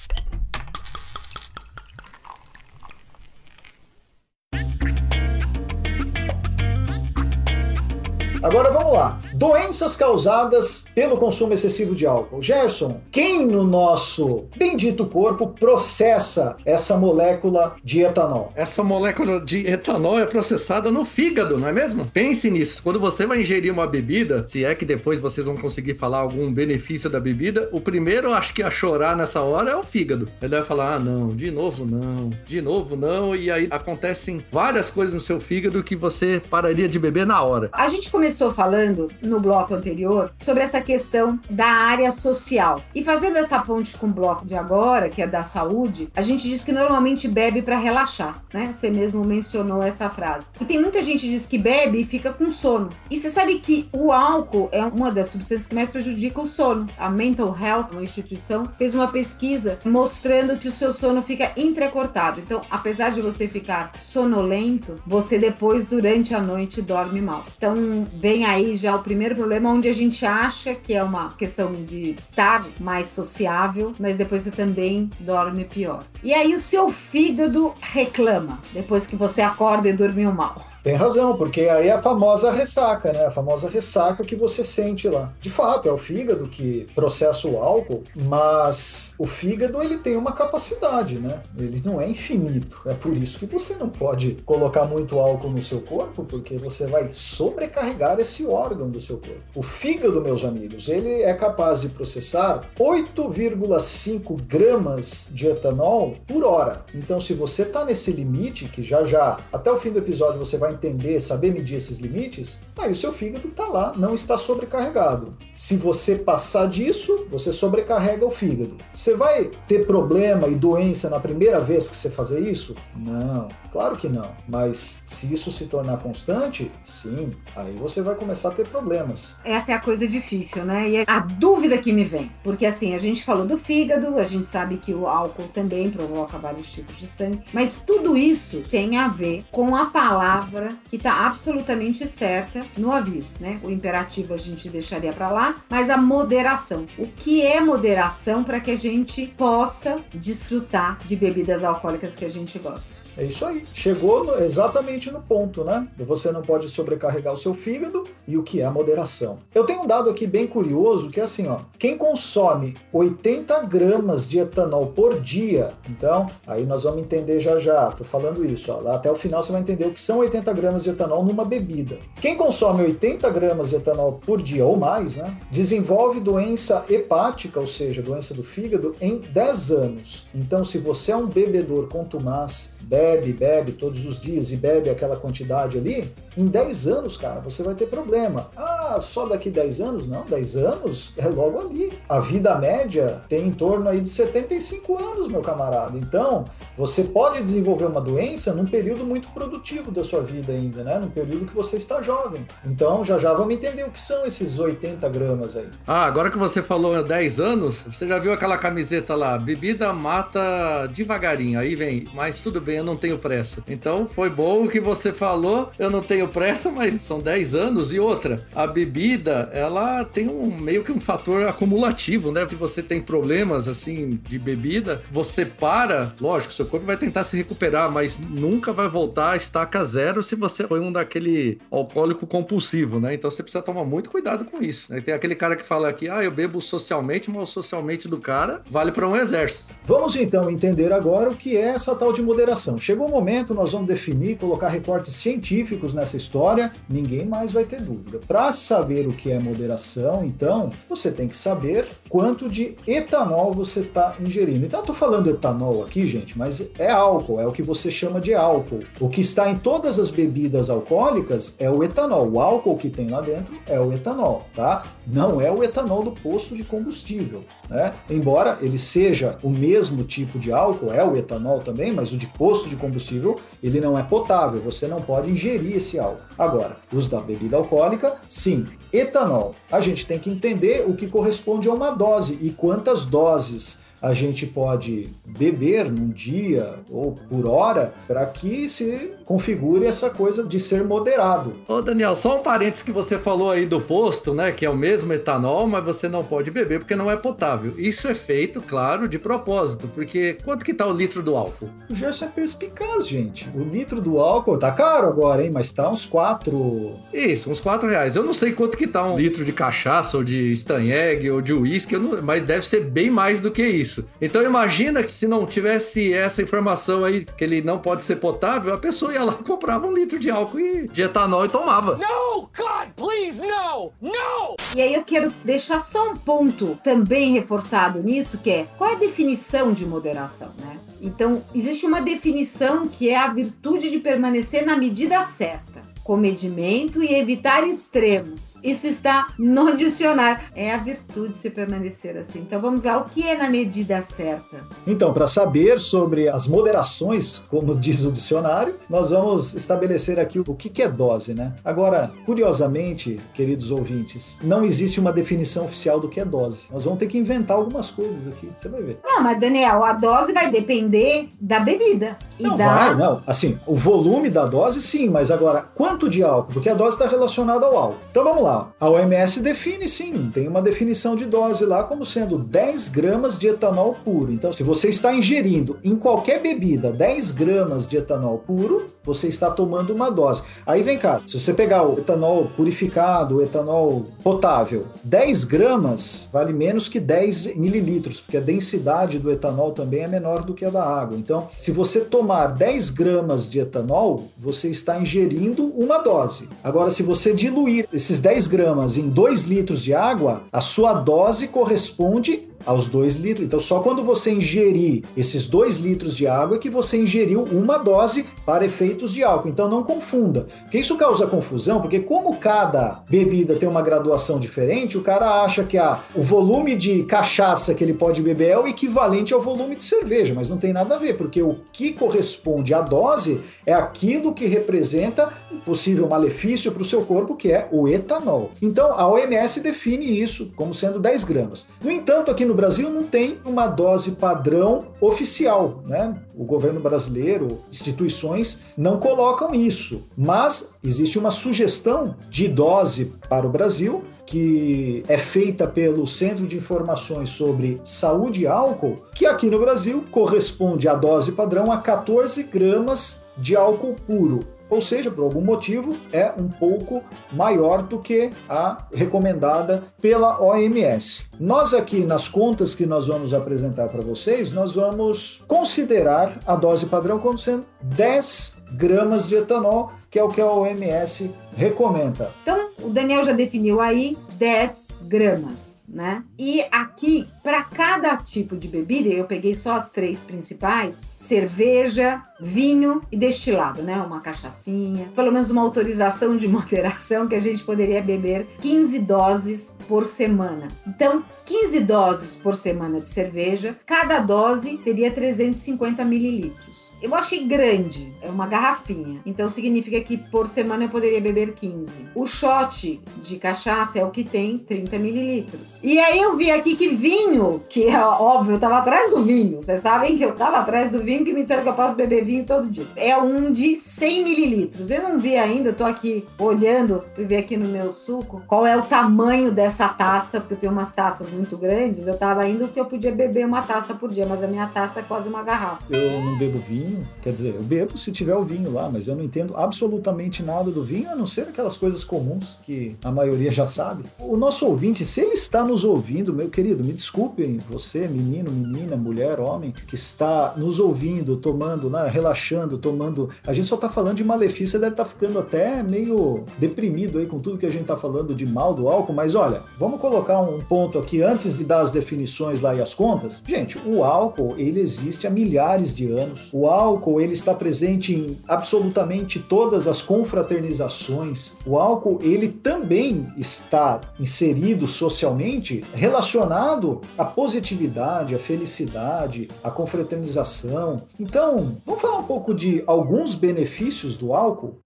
Speaker 1: Agora vamos lá. Doenças causadas pelo consumo excessivo de álcool. Gerson, quem no nosso bendito corpo processa essa molécula de etanol?
Speaker 6: Essa molécula de etanol é processada no fígado, não é mesmo? Pense nisso. Quando você vai ingerir uma bebida, se é que depois vocês vão conseguir falar algum benefício da bebida, o primeiro, acho que a chorar nessa hora é o fígado. Ele vai falar: ah, não, de novo não, de novo não, e aí acontecem várias coisas no seu fígado que você pararia de beber na hora.
Speaker 5: A gente começou falando no bloco anterior sobre essa questão da área social. E fazendo essa ponte com o bloco de agora, que é da saúde, a gente diz que normalmente bebe para relaxar, né? Você mesmo mencionou essa frase. E tem muita gente que diz que bebe e fica com sono. E você sabe que o álcool é uma das substâncias que mais prejudica o sono. A Mental Health, uma instituição, fez uma pesquisa mostrando que o seu sono fica entrecortado. Então, apesar de você ficar sonolento, você depois, durante a noite, dorme mal. Então, vem aí já o primeiro problema, onde a gente acha que é uma questão de estar mais sociável, mas depois você também dorme pior. E aí o seu fígado reclama depois que você acorda e dormiu mal.
Speaker 1: Tem razão, porque aí é a famosa ressaca, né? A famosa ressaca que você sente lá. De fato, é o fígado que processa o álcool, mas o fígado ele tem uma capacidade, né? Ele não é infinito. É por isso que você não pode colocar muito álcool no seu corpo, porque você vai sobrecarregar esse órgão do seu corpo. O fígado, meus amigos, ele é capaz de processar 8,5 gramas de etanol por hora. Então, se você está nesse limite, que já já, até o fim do episódio você vai entender, saber medir esses limites, aí o seu fígado está lá, não está sobrecarregado. Se você passar disso, você sobrecarrega o fígado. Você vai ter problema e doença na primeira vez que você fazer isso? Não, claro que não. Mas se isso se tornar constante, sim, aí você vai começar a ter problemas.
Speaker 5: Essa é a coisa difícil, né? E é a dúvida que me vem, porque assim, a gente falou do fígado, a gente sabe que o álcool também provoca vários tipos de sangue, mas tudo isso tem a ver com a palavra que está absolutamente certa no aviso, né? O imperativo a gente deixaria para lá, mas a moderação. O que é moderação para que a gente possa desfrutar de bebidas alcoólicas que a gente gosta?
Speaker 1: É isso aí. Chegou exatamente no ponto, né? Você não pode sobrecarregar o seu fígado e o que é a moderação. Eu tenho um dado aqui bem curioso que é assim, ó. Quem consome 80 gramas de etanol por dia, então, aí nós vamos entender já já. Tô falando isso, ó. Lá até o final você vai entender o que são 80 gramas de etanol numa bebida. Quem consome 80 gramas de etanol por dia ou mais, né? Desenvolve doença hepática, ou seja, doença do fígado, em 10 anos. Então, se você é um bebedor contumaz, bebe, bebe todos os dias e bebe aquela quantidade ali, em 10 anos, cara, você vai ter problema. Ah, só daqui 10 anos? Não, 10 anos é logo ali. A vida média tem em torno aí de 75 anos, meu camarada. Então, você pode desenvolver uma doença num período muito produtivo da sua vida ainda, né? Num período que você está jovem. Então, já já vamos entender o que são esses 80 gramas aí.
Speaker 6: Ah, agora que você falou 10 anos, você já viu aquela camiseta lá? Bebida mata devagarinho. Aí vem, mas tudo bem, eu não tenho pressa. Então, foi bom o que você falou, eu não tenho pressa, mas são 10 anos. E outra, a bebida, ela tem um meio que um fator acumulativo, né? Se você tem problemas assim de bebida, você para, lógico, seu corpo vai tentar se recuperar, mas nunca vai voltar a estaca zero se você foi um daquele alcoólico compulsivo, né? Então você precisa tomar muito cuidado com isso. Né? Tem aquele cara que fala aqui, ah, eu bebo socialmente, mas o socialmente do cara vale para um exército.
Speaker 1: Vamos então entender agora o que é essa tal de moderação. Chegou o momento, nós vamos definir, colocar recortes científicos nessa história, ninguém mais vai ter dúvida. Para saber o que é moderação, então, você tem que saber quanto de etanol você está ingerindo. Então, eu estou falando etanol aqui, gente, mas é álcool, é o que você chama de álcool. O que está em todas as bebidas alcoólicas é o etanol. O álcool que tem lá dentro é o etanol, tá? Não é o etanol do posto de combustível, né? Embora ele seja o mesmo tipo de álcool, é o etanol também, mas o de posto de combustível, ele não é potável, você não pode ingerir esse álcool. Agora, os da bebida alcoólica, sim. Etanol, a gente tem que entender o que corresponde a uma dose e quantas doses a gente pode beber num dia ou por hora para que se configure essa coisa de ser moderado.
Speaker 6: Ô Daniel, só um parênteses que você falou aí do posto, né, que é o mesmo etanol, mas você não pode beber porque não é potável. Isso é feito, claro, de propósito, porque quanto que tá o litro do álcool?
Speaker 1: O Gerson é perspicaz, gente. O litro do álcool tá caro agora, hein, mas tá uns quatro...
Speaker 6: Isso, uns quatro reais. Eu não sei quanto que tá um litro de cachaça ou de Stanyeg ou de uísque, mas deve ser bem mais do que isso isso. Então imagina que se não tivesse essa informação aí, que ele não pode ser potável, a pessoa ia lá, [LAUGHS] comprava um litro de álcool e de etanol e tomava.
Speaker 2: No, God, please, no! No!
Speaker 5: E aí eu quero deixar só um ponto também reforçado nisso, que é qual é a definição de moderação, né? Então, existe uma definição que é a virtude de permanecer na medida certa comedimento e evitar extremos. Isso está no dicionário. É a virtude se permanecer assim. Então vamos lá, o que é na medida certa?
Speaker 1: Então, para saber sobre as moderações, como diz o dicionário, nós vamos estabelecer aqui o que é dose, né? Agora, curiosamente, queridos ouvintes, não existe uma definição oficial do que é dose. Nós vamos ter que inventar algumas coisas aqui, você vai ver.
Speaker 5: Não, mas Daniel, a dose vai depender da bebida.
Speaker 1: Não da... vai, não. Assim, o volume da dose sim, mas agora, quanto de álcool? Porque a dose está relacionada ao álcool. Então vamos lá. A OMS define sim, tem uma definição de dose lá como sendo 10 gramas de etanol puro. Então, se você está ingerindo em qualquer bebida 10 gramas de etanol puro, você está tomando uma dose. Aí vem cá, se você pegar o etanol purificado, o etanol potável, 10 gramas vale menos que 10 mililitros, porque a densidade do etanol também é menor do que a da água. Então, se você tomar 10 gramas de etanol, você está ingerindo uma dose. Agora, se você diluir esses 10 gramas em 2 litros de água, a sua dose corresponde aos 2 litros. Então, só quando você ingerir esses 2 litros de água que você ingeriu uma dose para efeitos de álcool. Então, não confunda. Porque isso causa confusão, porque como cada bebida tem uma graduação diferente, o cara acha que ah, o volume de cachaça que ele pode beber é o equivalente ao volume de cerveja, mas não tem nada a ver, porque o que corresponde à dose é aquilo que representa possível malefício para o seu corpo, que é o etanol. Então, a OMS define isso como sendo 10 gramas. No entanto, aqui no Brasil não tem uma dose padrão oficial, né? O governo brasileiro, instituições não colocam isso, mas existe uma sugestão de dose para o Brasil que é feita pelo Centro de Informações sobre Saúde e Álcool, que aqui no Brasil corresponde à dose padrão a 14 gramas de álcool puro ou seja, por algum motivo é um pouco maior do que a recomendada pela OMS. Nós aqui nas contas que nós vamos apresentar para vocês, nós vamos considerar a dose padrão como sendo 10 gramas de etanol, que é o que a OMS recomenda.
Speaker 5: Então, o Daniel já definiu aí 10 gramas né? E aqui, para cada tipo de bebida, eu peguei só as três principais: cerveja, vinho e destilado, né? Uma cachaçinha, pelo menos uma autorização de [LAUGHS] moderação que a gente poderia beber 15 doses por semana. Então, 15 doses por semana de cerveja, cada dose teria 350 mililitros. Eu achei grande, é uma garrafinha. Então significa que por semana eu poderia beber 15. O shot de cachaça é o que tem 30 mililitros. E aí eu vi aqui que vinho, que é óbvio, eu tava atrás do vinho. Vocês sabem que eu tava atrás do vinho, que me disseram que eu posso beber vinho todo dia. É um de 100 mililitros. Eu não vi ainda, eu tô aqui olhando, fui ver aqui no meu suco, qual é o tamanho dessa taça, porque eu tenho umas taças muito grandes. Eu tava indo que eu podia beber uma taça por dia, mas a minha taça é quase uma garrafa.
Speaker 1: Eu não bebo vinho, quer dizer, eu bebo se tiver o vinho lá, mas eu não entendo absolutamente nada do vinho, a não ser aquelas coisas comuns que a maioria já sabe. O nosso ouvinte, se ele está nos ouvindo, meu querido, me desculpem, você, menino, menina, mulher, homem, que está nos ouvindo, tomando, né, relaxando, tomando. A gente só está falando de malefício, deve estar ficando até meio deprimido aí com tudo que a gente está falando de mal do álcool, mas olha, vamos colocar um ponto aqui antes de dar as definições lá e as contas. Gente, o álcool, ele existe há milhares de anos. O álcool, ele está presente em absolutamente todas as confraternizações. O álcool, ele também está inserido socialmente relacionado à positividade, à felicidade, à confraternização. Então, vamos falar um pouco de alguns benefícios do álcool?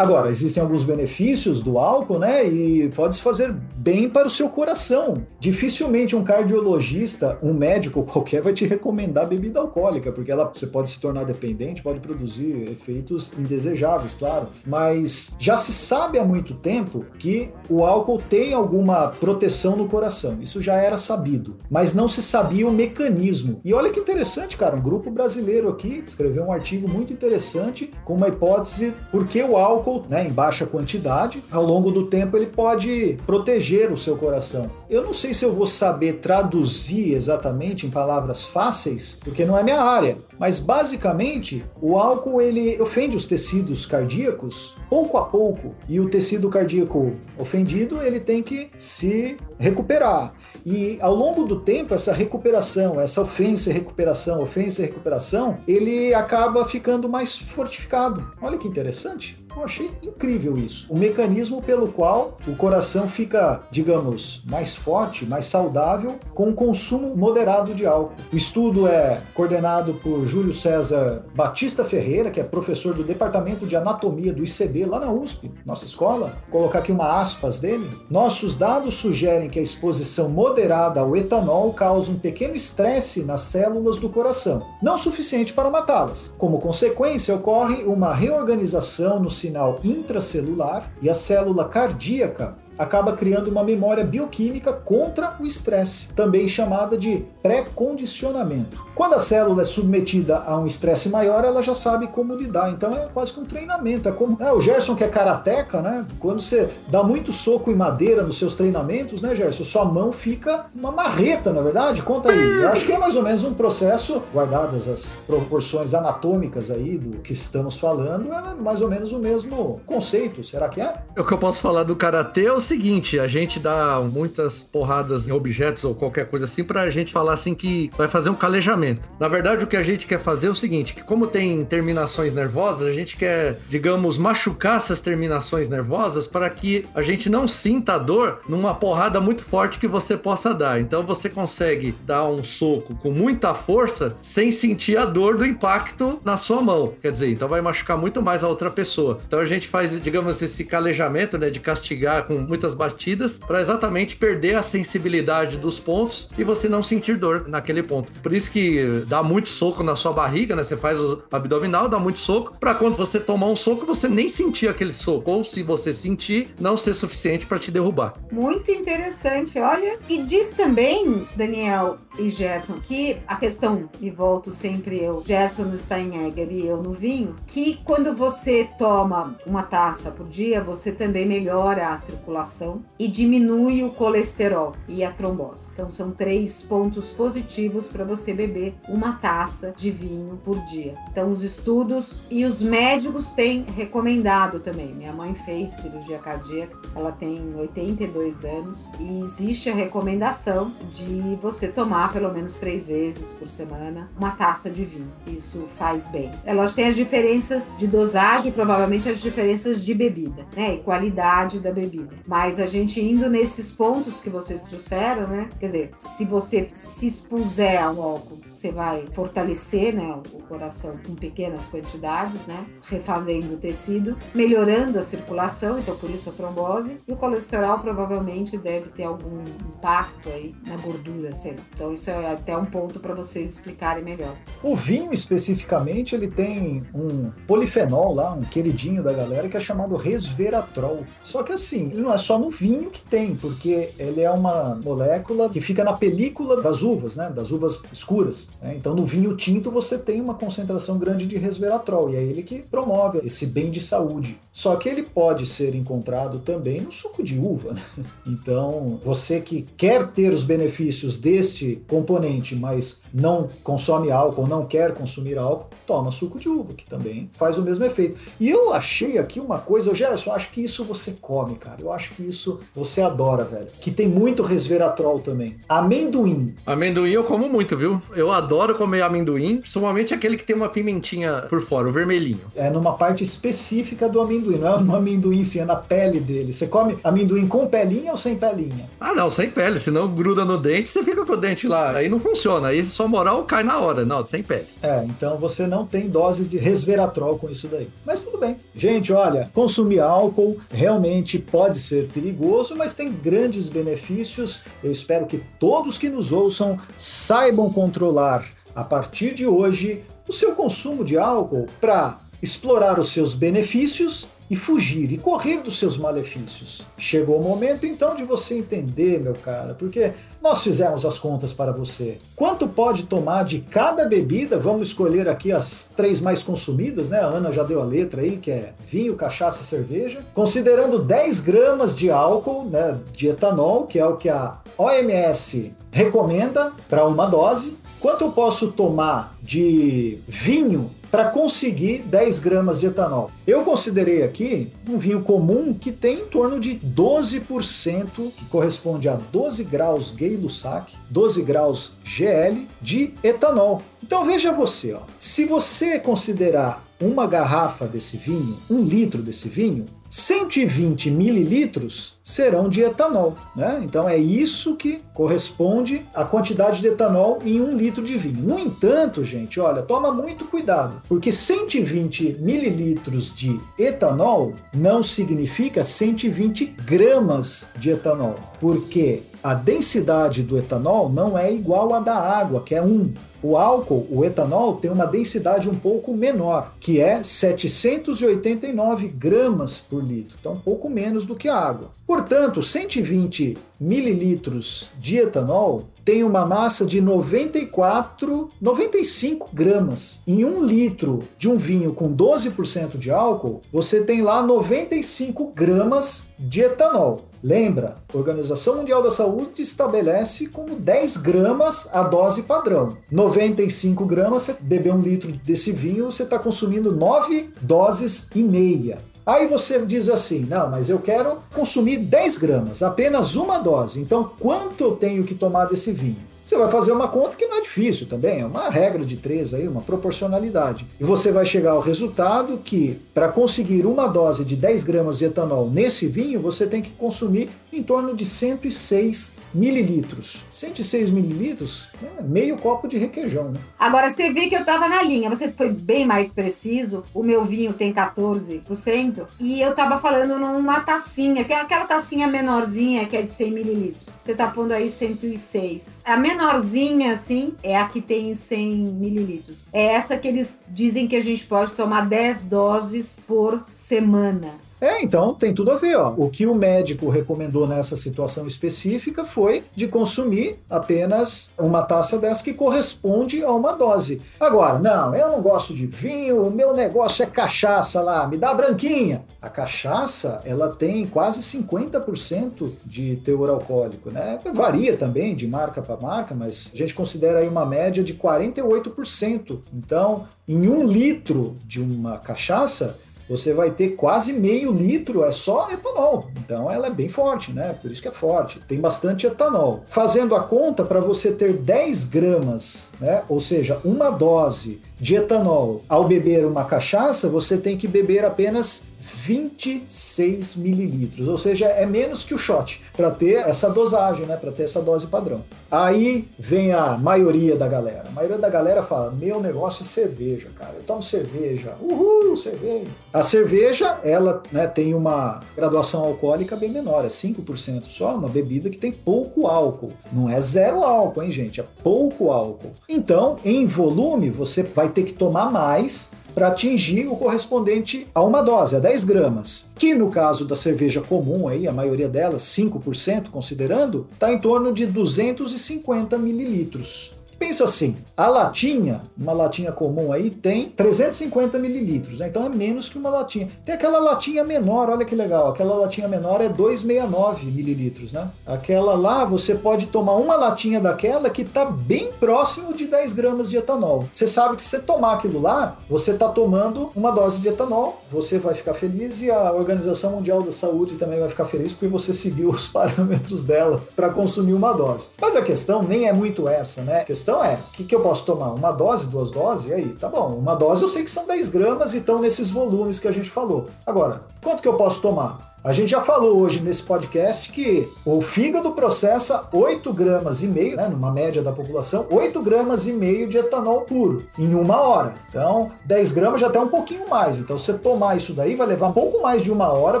Speaker 1: Agora, existem alguns benefícios do álcool, né? E pode fazer bem para o seu coração. Dificilmente um cardiologista, um médico [LAUGHS] qualquer, vai te recomendar bebida alcoólica, porque ela, você pode se tornar dependente, pode produzir efeitos indesejáveis, claro. Mas já se sabe há muito tempo que o álcool tem alguma proteção no coração. Isso já era sabido, mas não se sabia o mecanismo. E olha que interessante, cara, um grupo brasileiro aqui escreveu um artigo muito interessante com uma hipótese por que o álcool né, em baixa quantidade, ao longo do tempo ele pode proteger o seu coração. Eu não sei se eu vou saber traduzir exatamente em palavras fáceis, porque não é minha área, mas basicamente o álcool ele ofende os tecidos cardíacos pouco a pouco e o tecido cardíaco ofendido ele tem que se recuperar. E ao longo do tempo, essa recuperação, essa ofensa e recuperação, ofensa e recuperação, ele acaba ficando mais fortificado. Olha que interessante. Eu achei incrível isso. O mecanismo pelo qual o coração fica, digamos, mais forte, mais saudável com o consumo moderado de álcool. O estudo é coordenado por Júlio César Batista Ferreira, que é professor do Departamento de Anatomia do ICB lá na USP, nossa escola. Vou colocar aqui uma aspas dele. Nossos dados sugerem que a exposição moderada ao etanol causa um pequeno estresse nas células do coração, não suficiente para matá-las. Como consequência, ocorre uma reorganização no sinal intracelular e a célula cardíaca acaba criando uma memória bioquímica contra o estresse, também chamada de pré-condicionamento. Quando a célula é submetida a um estresse maior, ela já sabe como lidar. Então é quase que um treinamento. É como é, o Gerson que é karateca, né? Quando você dá muito soco em madeira nos seus treinamentos, né, Gerson? Sua mão fica uma marreta, na verdade. Conta aí. Eu acho que é mais ou menos um processo, guardadas as proporções anatômicas aí do que estamos falando, é mais ou menos o mesmo conceito. Será que é?
Speaker 6: O que eu posso falar do karatê é o seguinte: a gente dá muitas porradas em objetos ou qualquer coisa assim pra gente falar assim que vai fazer um calejamento. Na verdade, o que a gente quer fazer é o seguinte: que como tem terminações nervosas, a gente quer, digamos, machucar essas terminações nervosas para que a gente não sinta a dor numa porrada muito forte que você possa dar. Então você consegue dar um soco com muita força sem sentir a dor do impacto na sua mão. Quer dizer, então vai machucar muito mais a outra pessoa. Então a gente faz, digamos, esse calejamento, né, de castigar com muitas batidas para exatamente perder a sensibilidade dos pontos e você não sentir dor naquele ponto. Por isso que dá muito soco na sua barriga, né? Você faz o abdominal, dá muito soco, para quando você tomar um soco, você nem sentir aquele soco, ou se você sentir, não ser suficiente para te derrubar.
Speaker 5: Muito interessante, olha. E diz também, Daniel e Gerson, que a questão, e volto sempre eu, Gerson no Steinegger e eu no vinho, que quando você toma uma taça por dia, você também melhora a circulação e diminui o colesterol e a trombose. Então são três pontos positivos para você beber uma taça de vinho por dia. Então, os estudos e os médicos têm recomendado também. Minha mãe fez cirurgia cardíaca, ela tem 82 anos e existe a recomendação de você tomar pelo menos três vezes por semana uma taça de vinho. Isso faz bem. É lógico, tem as diferenças de dosagem, provavelmente as diferenças de bebida, né? E qualidade da bebida. Mas a gente indo nesses pontos que vocês trouxeram, né? Quer dizer, se você se expuser ao álcool você vai fortalecer né, o coração com pequenas quantidades, né, refazendo o tecido, melhorando a circulação, então por isso a trombose. E o colesterol provavelmente deve ter algum impacto aí na gordura, sei. Então isso é até um ponto para vocês explicarem melhor.
Speaker 1: O vinho especificamente ele tem um polifenol lá, um queridinho da galera que é chamado resveratrol. Só que assim, ele não é só no vinho que tem, porque ele é uma molécula que fica na película das uvas, né, das uvas escuras. Né? Então no vinho tinto você tem uma concentração grande de resveratrol e é ele que promove esse bem de saúde. Só que ele pode ser encontrado também no suco de uva. Né? Então você que quer ter os benefícios deste componente, mas não consome álcool, não quer consumir álcool, toma suco de uva, que também faz o mesmo efeito. E eu achei aqui uma coisa, eu Gerson, acho que isso você come, cara. Eu acho que isso você adora, velho. Que tem muito resveratrol também. Amendoim.
Speaker 6: Amendoim eu como muito, viu? Eu adoro comer amendoim, principalmente aquele que tem uma pimentinha por fora, o vermelhinho.
Speaker 1: É numa parte específica do amendoim, não é no amendoim, sim, é na pele dele. Você come amendoim com pelinha ou sem pelinha?
Speaker 6: Ah, não, sem pele, senão gruda no dente, você fica com o dente lá. Aí não funciona, aí só moral cai na hora. Não, sem pele.
Speaker 1: É, então você não tem doses de resveratrol com isso daí. Mas tudo bem. Gente, olha, consumir álcool realmente pode ser perigoso, mas tem grandes benefícios. Eu espero que todos que nos ouçam saibam controlar a partir de hoje o seu consumo de álcool para explorar os seus benefícios e fugir e correr dos seus malefícios. Chegou o momento então de você entender, meu cara, porque nós fizemos as contas para você. Quanto pode tomar de cada bebida? Vamos escolher aqui as três mais consumidas, né? A Ana já deu a letra aí, que é vinho, cachaça, cerveja. Considerando 10 gramas de álcool, né? De etanol, que é o que a OMS recomenda para uma dose. Quanto eu posso tomar de vinho para conseguir 10 gramas de etanol? Eu considerei aqui um vinho comum que tem em torno de 12%, que corresponde a 12 graus Gay-Lussac, 12 graus GL de etanol. Então veja você, ó, se você considerar uma garrafa desse vinho, um litro desse vinho, 120 mililitros serão de etanol, né? Então é isso que corresponde à quantidade de etanol em um litro de vinho. No entanto, gente, olha, toma muito cuidado, porque 120 mililitros de etanol não significa 120 gramas de etanol, porque a densidade do etanol não é igual à da água, que é 1. O álcool, o etanol, tem uma densidade um pouco menor, que é 789 gramas por litro, então um pouco menos do que a água. Portanto, 120 mililitros de etanol tem uma massa de 94, 95 gramas. Em um litro de um vinho com 12% de álcool, você tem lá 95 gramas de etanol. Lembra, a Organização Mundial da Saúde estabelece como 10 gramas a dose padrão. 95 gramas, você beber um litro desse vinho, você está consumindo 9 doses e meia. Aí você diz assim: não, mas eu quero consumir 10 gramas, apenas uma dose. Então, quanto eu tenho que tomar desse vinho? Você vai fazer uma conta que não é difícil também, é uma regra de três aí, uma proporcionalidade. E você vai chegar ao resultado que, para conseguir uma dose de 10 gramas de etanol nesse vinho, você tem que consumir em torno de 106 mililitros. 106 mililitros é meio copo de requeijão, né?
Speaker 5: Agora você vê que eu tava na linha, você foi bem mais preciso. O meu vinho tem 14% e eu tava falando numa tacinha, que é aquela tacinha menorzinha que é de 100 mililitros. Você tá pondo aí 106. A menorzinha, assim, é a que tem 100 mililitros. É essa que eles dizem que a gente pode tomar 10 doses por semana.
Speaker 1: É, então tem tudo a ver. Ó. O que o médico recomendou nessa situação específica foi de consumir apenas uma taça dessa que corresponde a uma dose. Agora, não, eu não gosto de vinho, o meu negócio é cachaça lá, me dá branquinha. A cachaça, ela tem quase 50% de teor alcoólico, né? Varia também de marca para marca, mas a gente considera aí uma média de 48%. Então, em um litro de uma cachaça, você vai ter quase meio litro, é só etanol. Então ela é bem forte, né? Por isso que é forte. Tem bastante etanol. Fazendo a conta, para você ter 10 gramas, né? Ou seja, uma dose de etanol ao beber uma cachaça, você tem que beber apenas 26 mililitros, ou seja, é menos que o shot para ter essa dosagem, né, para ter essa dose padrão. Aí vem a maioria da galera. A maioria da galera fala: "Meu negócio é cerveja, cara. Eu tomo cerveja. Uhul, cerveja". A cerveja, ela, né, tem uma graduação alcoólica bem menor, é 5% só, uma bebida que tem pouco álcool. Não é zero álcool, hein, gente? É pouco álcool. Então, em volume, você vai ter que tomar mais para atingir o correspondente a uma dose, a 10 gramas, que no caso da cerveja comum, aí, a maioria delas, 5% considerando, está em torno de 250 mililitros. Pensa assim, a latinha, uma latinha comum aí, tem 350 mililitros, né? então é menos que uma latinha. Tem aquela latinha menor, olha que legal, aquela latinha menor é 269 mililitros, né? Aquela lá, você pode tomar uma latinha daquela que está bem próximo de 10 gramas de etanol. Você sabe que se você tomar aquilo lá, você está tomando uma dose de etanol, você vai ficar feliz e a Organização Mundial da Saúde também vai ficar feliz porque você seguiu os [LAUGHS] parâmetros dela para consumir uma dose. Mas a questão nem é muito essa, né? A questão questão é, o que, que eu posso tomar? Uma dose, duas doses? E aí, tá bom. Uma dose eu sei que são 10 gramas e estão nesses volumes que a gente falou. Agora, quanto que eu posso tomar? A gente já falou hoje nesse podcast que o fígado processa 8 gramas e meio, né, numa média da população, 8 gramas e meio de etanol puro em uma hora. Então, 10 gramas já até um pouquinho mais. Então, você tomar isso daí vai levar um pouco mais de uma hora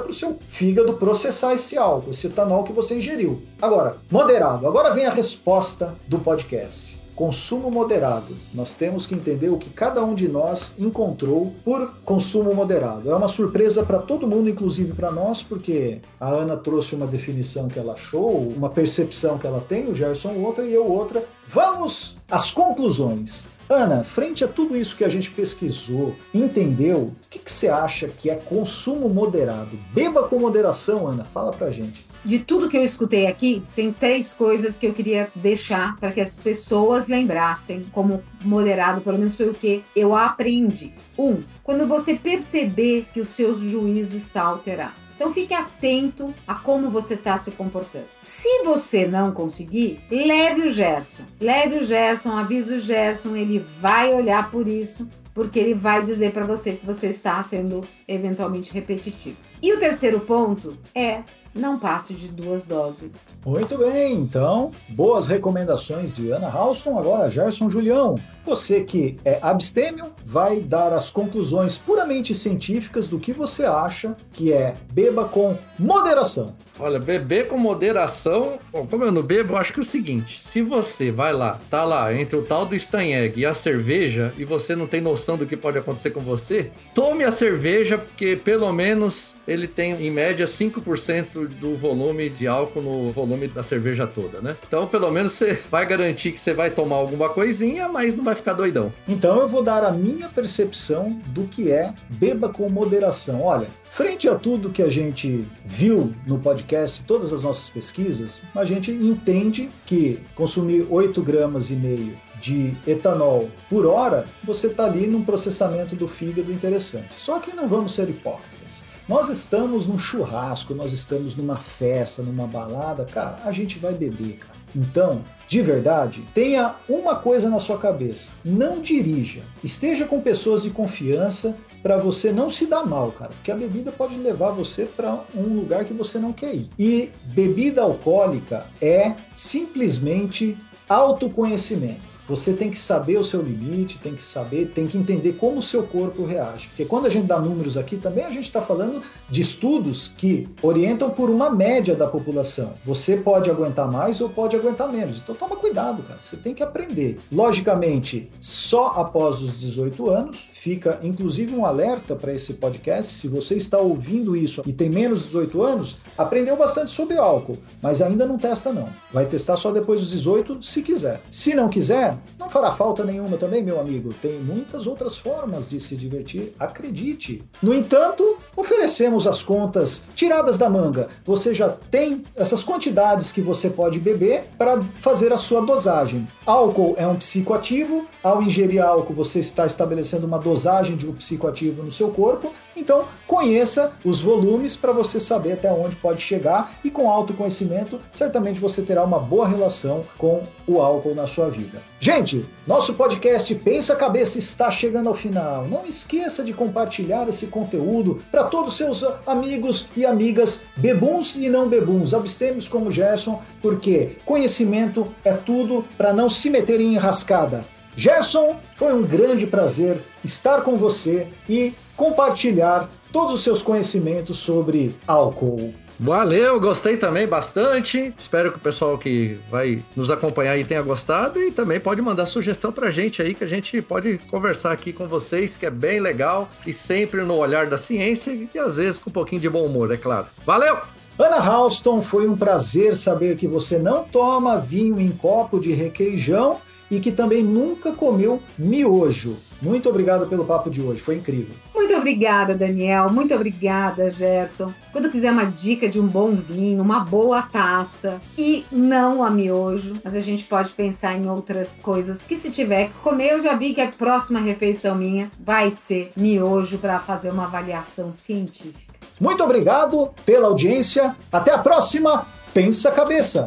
Speaker 1: para o seu fígado processar esse álcool, esse etanol que você ingeriu. Agora, moderado. Agora vem a resposta do podcast. Consumo moderado. Nós temos que entender o que cada um de nós encontrou por consumo moderado. É uma surpresa para todo mundo, inclusive para nós, porque a Ana trouxe uma definição que ela achou, uma percepção que ela tem, o Gerson outra e eu outra. Vamos às conclusões. Ana, frente a tudo isso que a gente pesquisou, entendeu, o que, você acha que é consumo moderado? Beba com moderação, Ana, fala pra gente
Speaker 5: de tudo que eu escutei aqui, tem três coisas que eu queria deixar para que as pessoas lembrassem como moderado, pelo menos foi o que eu aprendi. Um, quando você perceber que o seu juízo está alterado. Então fique atento a como você está se comportando. Se você não conseguir, leve o Gerson. Leve o Gerson, avise o Gerson, ele vai olhar por isso, porque ele vai dizer para você que você está sendo eventualmente repetitivo. E o terceiro ponto é não passe de duas doses.
Speaker 1: Muito bem, então, boas recomendações de Ana Halston. Agora, Gerson Julião, você que é abstêmio, vai dar as conclusões puramente científicas do que você acha que é beba com moderação.
Speaker 6: Olha, beber com moderação, bom, como eu não bebo, eu acho que é o seguinte: se você vai lá, tá lá entre o tal do Steinegg e a cerveja, e você não tem noção do que pode acontecer com você, tome a cerveja, porque pelo menos ele tem em média 5% do volume de álcool no volume da cerveja toda, né? Então, pelo menos você vai garantir que você vai tomar alguma coisinha, mas não vai ficar doidão.
Speaker 1: Então, eu vou dar a minha percepção do que é beba com moderação. Olha, Frente a tudo que a gente viu no podcast, todas as nossas pesquisas, a gente entende que consumir 8 gramas e meio de etanol por hora, você está ali num processamento do fígado interessante. Só que não vamos ser hipócritas. Nós estamos num churrasco, nós estamos numa festa, numa balada, cara, a gente vai beber, cara. Então, de verdade, tenha uma coisa na sua cabeça: não dirija. Esteja com pessoas de confiança para você não se dar mal, cara, porque a bebida pode levar você para um lugar que você não quer ir. E bebida alcoólica é simplesmente autoconhecimento. Você tem que saber o seu limite, tem que saber, tem que entender como o seu corpo reage. Porque quando a gente dá números aqui, também a gente está falando de estudos que orientam por uma média da população. Você pode aguentar mais ou pode aguentar menos. Então toma cuidado, cara. Você tem que aprender. Logicamente, só após os 18 anos, fica inclusive um alerta para esse podcast. Se você está ouvindo isso e tem menos de 18 anos, aprendeu bastante sobre álcool, mas ainda não testa não. Vai testar só depois dos 18, se quiser. Se não quiser, não fará falta nenhuma também, meu amigo. Tem muitas outras formas de se divertir, acredite. No entanto, oferecemos as contas tiradas da manga. Você já tem essas quantidades que você pode beber para fazer a sua dosagem. Álcool é um psicoativo. Ao ingerir álcool, você está estabelecendo uma dosagem de um psicoativo no seu corpo. Então, conheça os volumes para você saber até onde pode chegar e com autoconhecimento, certamente você terá uma boa relação com o álcool na sua vida. Gente, nosso podcast Pensa Cabeça está chegando ao final. Não esqueça de compartilhar esse conteúdo para todos os seus amigos e amigas, bebuns e não bebuns, abstêmios como Gerson, porque conhecimento é tudo para não se meter em enrascada. Gerson, foi um grande prazer estar com você e compartilhar todos os seus conhecimentos sobre álcool.
Speaker 6: Valeu, gostei também bastante. Espero que o pessoal que vai nos acompanhar aí tenha gostado e também pode mandar sugestão pra gente aí que a gente pode conversar aqui com vocês, que é bem legal e sempre no olhar da ciência e às vezes com um pouquinho de bom humor, é claro. Valeu!
Speaker 1: Ana Halston, foi um prazer saber que você não toma vinho em copo de requeijão e que também nunca comeu miojo. Muito obrigado pelo papo de hoje, foi incrível.
Speaker 5: Muito obrigada, Daniel. Muito obrigada, Gerson. Quando quiser uma dica de um bom vinho, uma boa taça e não a miojo, mas a gente pode pensar em outras coisas. Porque se tiver que comer, eu já vi que a próxima refeição minha vai ser miojo para fazer uma avaliação científica.
Speaker 1: Muito obrigado pela audiência. Até a próxima. Pensa cabeça.